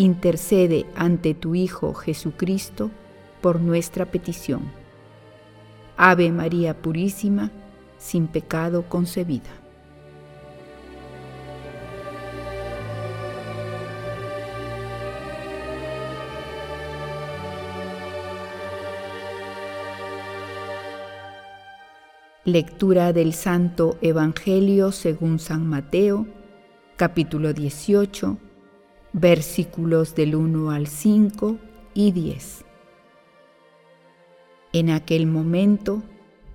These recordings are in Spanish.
intercede ante tu Hijo Jesucristo por nuestra petición. Ave María Purísima, sin pecado concebida. Lectura del Santo Evangelio según San Mateo, capítulo 18 versículos del 1 al 5 y 10. En aquel momento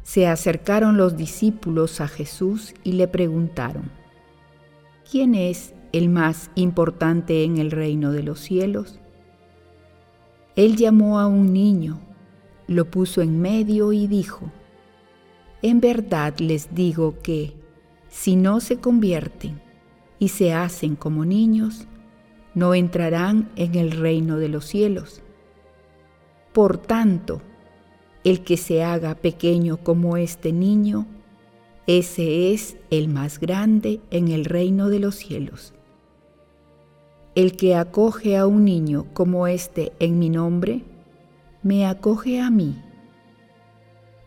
se acercaron los discípulos a Jesús y le preguntaron, ¿quién es el más importante en el reino de los cielos? Él llamó a un niño, lo puso en medio y dijo, En verdad les digo que, si no se convierten y se hacen como niños, no entrarán en el reino de los cielos. Por tanto, el que se haga pequeño como este niño, ese es el más grande en el reino de los cielos. El que acoge a un niño como este en mi nombre, me acoge a mí.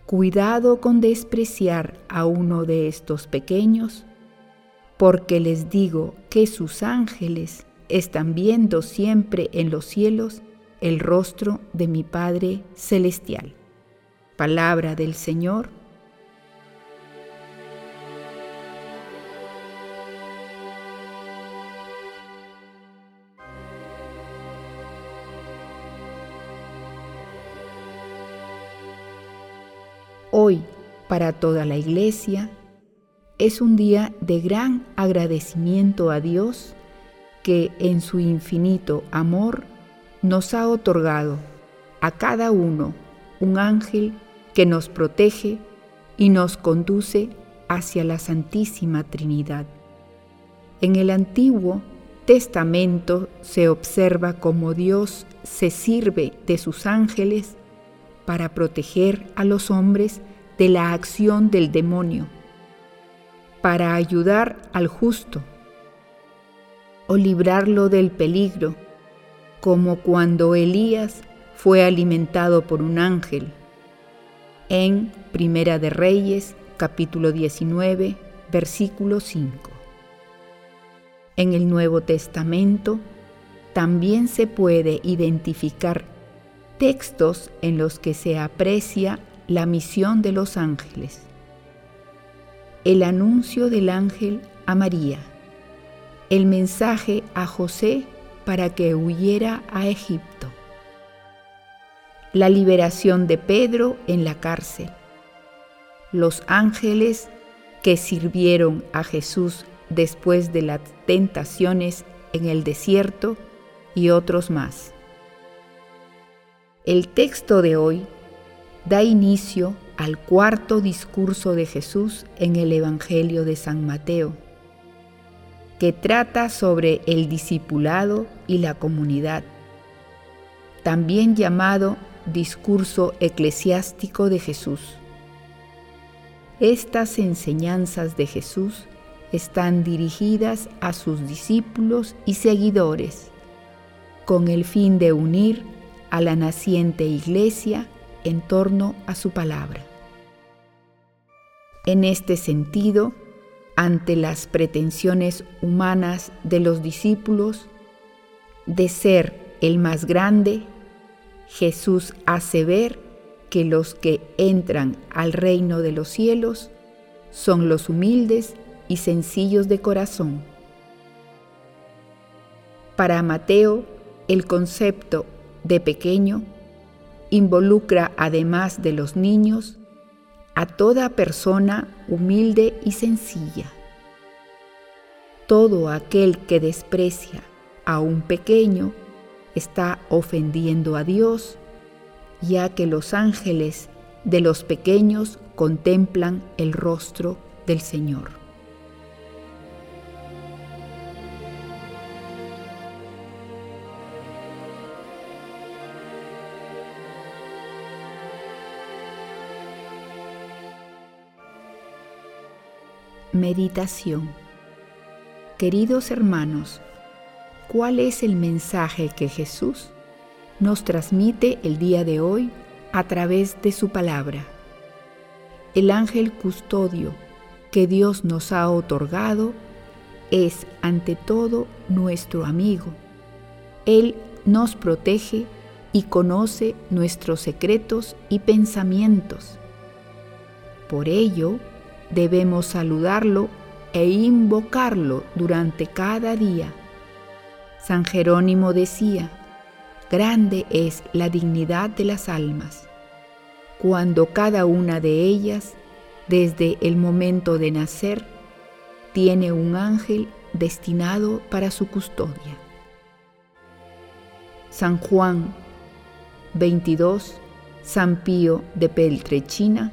Cuidado con despreciar a uno de estos pequeños, porque les digo que sus ángeles están viendo siempre en los cielos el rostro de mi Padre Celestial. Palabra del Señor. Hoy, para toda la Iglesia, es un día de gran agradecimiento a Dios que en su infinito amor nos ha otorgado a cada uno un ángel que nos protege y nos conduce hacia la Santísima Trinidad. En el Antiguo Testamento se observa cómo Dios se sirve de sus ángeles para proteger a los hombres de la acción del demonio, para ayudar al justo o librarlo del peligro, como cuando Elías fue alimentado por un ángel. En Primera de Reyes, capítulo 19, versículo 5. En el Nuevo Testamento también se puede identificar textos en los que se aprecia la misión de los ángeles. El anuncio del ángel a María el mensaje a José para que huyera a Egipto. La liberación de Pedro en la cárcel. Los ángeles que sirvieron a Jesús después de las tentaciones en el desierto y otros más. El texto de hoy da inicio al cuarto discurso de Jesús en el Evangelio de San Mateo que trata sobre el discipulado y la comunidad, también llamado discurso eclesiástico de Jesús. Estas enseñanzas de Jesús están dirigidas a sus discípulos y seguidores, con el fin de unir a la naciente iglesia en torno a su palabra. En este sentido, ante las pretensiones humanas de los discípulos de ser el más grande, Jesús hace ver que los que entran al reino de los cielos son los humildes y sencillos de corazón. Para Mateo, el concepto de pequeño involucra, además de los niños, a toda persona humilde y sencilla. Todo aquel que desprecia a un pequeño está ofendiendo a Dios, ya que los ángeles de los pequeños contemplan el rostro del Señor. Meditación Queridos hermanos, ¿cuál es el mensaje que Jesús nos transmite el día de hoy a través de su palabra? El ángel custodio que Dios nos ha otorgado es ante todo nuestro amigo. Él nos protege y conoce nuestros secretos y pensamientos. Por ello, debemos saludarlo e invocarlo durante cada día. San Jerónimo decía, grande es la dignidad de las almas, cuando cada una de ellas, desde el momento de nacer, tiene un ángel destinado para su custodia. San Juan 22, San Pío de Peltrechina,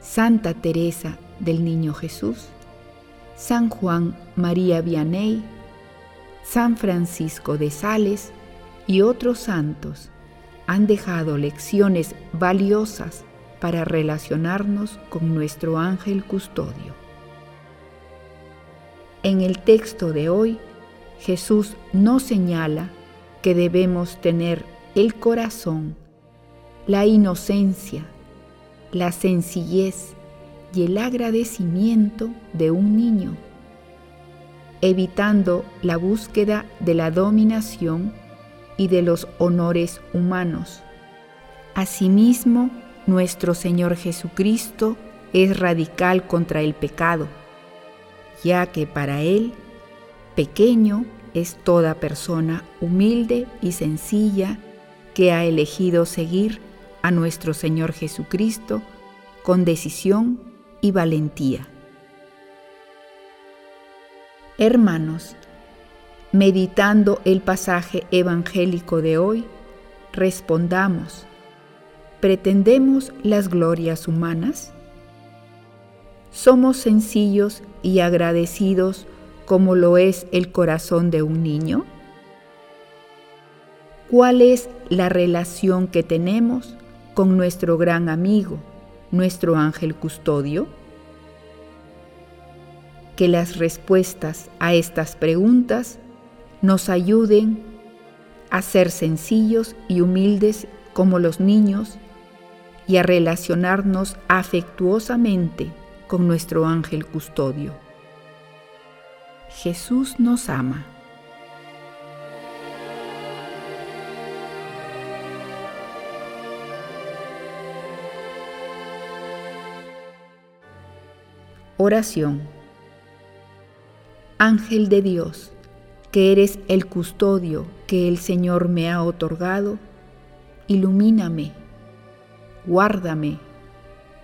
Santa Teresa del Niño Jesús, San Juan María Vianney, San Francisco de Sales y otros santos han dejado lecciones valiosas para relacionarnos con nuestro ángel custodio. En el texto de hoy, Jesús nos señala que debemos tener el corazón, la inocencia, la sencillez y el agradecimiento de un niño, evitando la búsqueda de la dominación y de los honores humanos. Asimismo, nuestro Señor Jesucristo es radical contra el pecado, ya que para Él, pequeño es toda persona humilde y sencilla que ha elegido seguir a nuestro Señor Jesucristo con decisión y valentía. Hermanos, meditando el pasaje evangélico de hoy, respondamos, ¿pretendemos las glorias humanas? ¿Somos sencillos y agradecidos como lo es el corazón de un niño? ¿Cuál es la relación que tenemos con nuestro gran amigo, nuestro ángel custodio? Que las respuestas a estas preguntas nos ayuden a ser sencillos y humildes como los niños y a relacionarnos afectuosamente con nuestro ángel custodio. Jesús nos ama. Oración. Ángel de Dios, que eres el custodio que el Señor me ha otorgado, ilumíname, guárdame,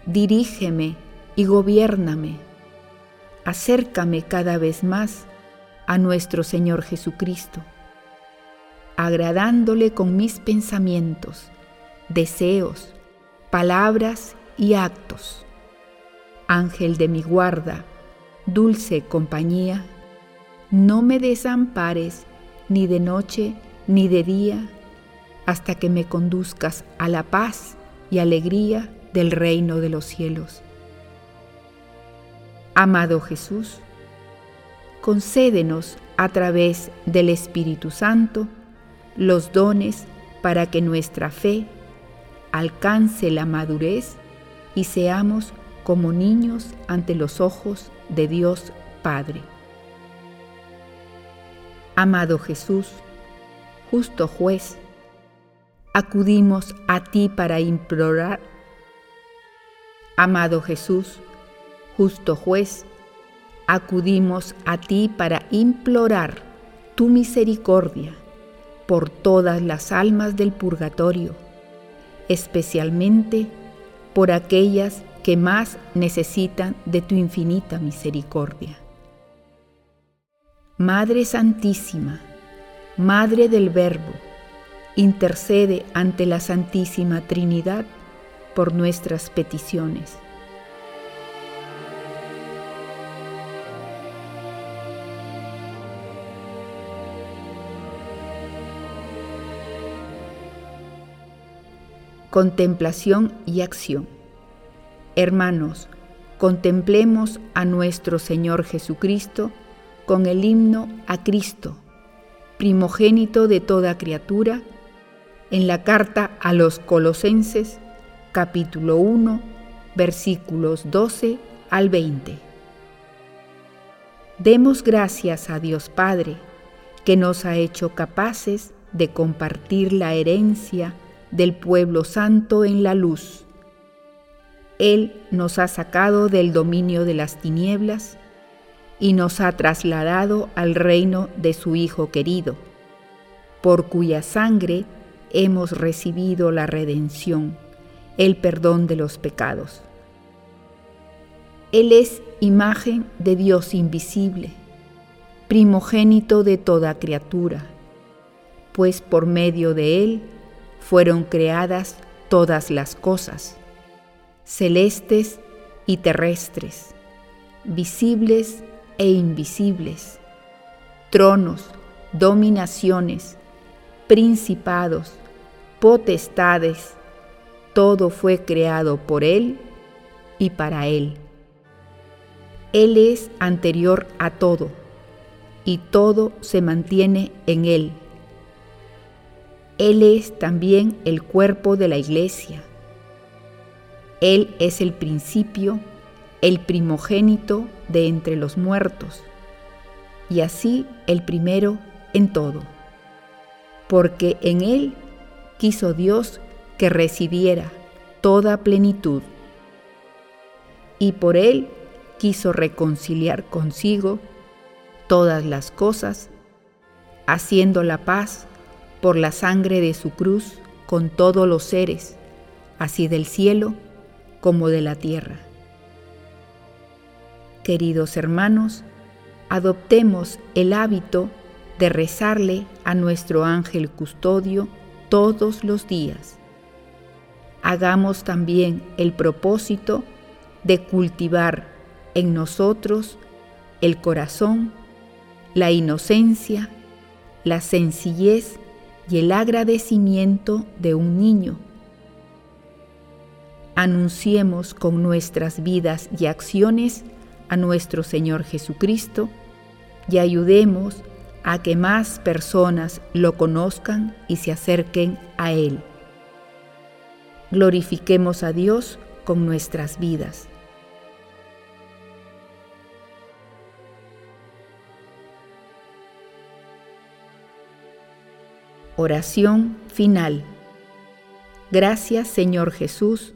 dirígeme y gobiername. Acércame cada vez más a nuestro Señor Jesucristo, agradándole con mis pensamientos, deseos, palabras y actos Ángel de mi guarda, dulce compañía, no me desampares ni de noche ni de día, hasta que me conduzcas a la paz y alegría del reino de los cielos. Amado Jesús, concédenos a través del Espíritu Santo los dones para que nuestra fe alcance la madurez y seamos como niños ante los ojos de Dios Padre. Amado Jesús, justo juez, acudimos a ti para implorar. Amado Jesús, justo juez, acudimos a ti para implorar tu misericordia por todas las almas del purgatorio, especialmente por aquellas que más necesitan de tu infinita misericordia. Madre Santísima, Madre del Verbo, intercede ante la Santísima Trinidad por nuestras peticiones. Contemplación y acción. Hermanos, contemplemos a nuestro Señor Jesucristo con el himno a Cristo, primogénito de toda criatura, en la carta a los Colosenses, capítulo 1, versículos 12 al 20. Demos gracias a Dios Padre, que nos ha hecho capaces de compartir la herencia del pueblo santo en la luz. Él nos ha sacado del dominio de las tinieblas y nos ha trasladado al reino de su Hijo querido, por cuya sangre hemos recibido la redención, el perdón de los pecados. Él es imagen de Dios invisible, primogénito de toda criatura, pues por medio de Él fueron creadas todas las cosas, celestes y terrestres, visibles e invisibles, tronos, dominaciones, principados, potestades, todo fue creado por Él y para Él. Él es anterior a todo, y todo se mantiene en Él. Él es también el cuerpo de la iglesia. Él es el principio, el primogénito de entre los muertos, y así el primero en todo. Porque en Él quiso Dios que recibiera toda plenitud, y por Él quiso reconciliar consigo todas las cosas, haciendo la paz por la sangre de su cruz con todos los seres, así del cielo como de la tierra. Queridos hermanos, adoptemos el hábito de rezarle a nuestro ángel custodio todos los días. Hagamos también el propósito de cultivar en nosotros el corazón, la inocencia, la sencillez y el agradecimiento de un niño. Anunciemos con nuestras vidas y acciones a nuestro Señor Jesucristo y ayudemos a que más personas lo conozcan y se acerquen a Él. Glorifiquemos a Dios con nuestras vidas. Oración final. Gracias Señor Jesús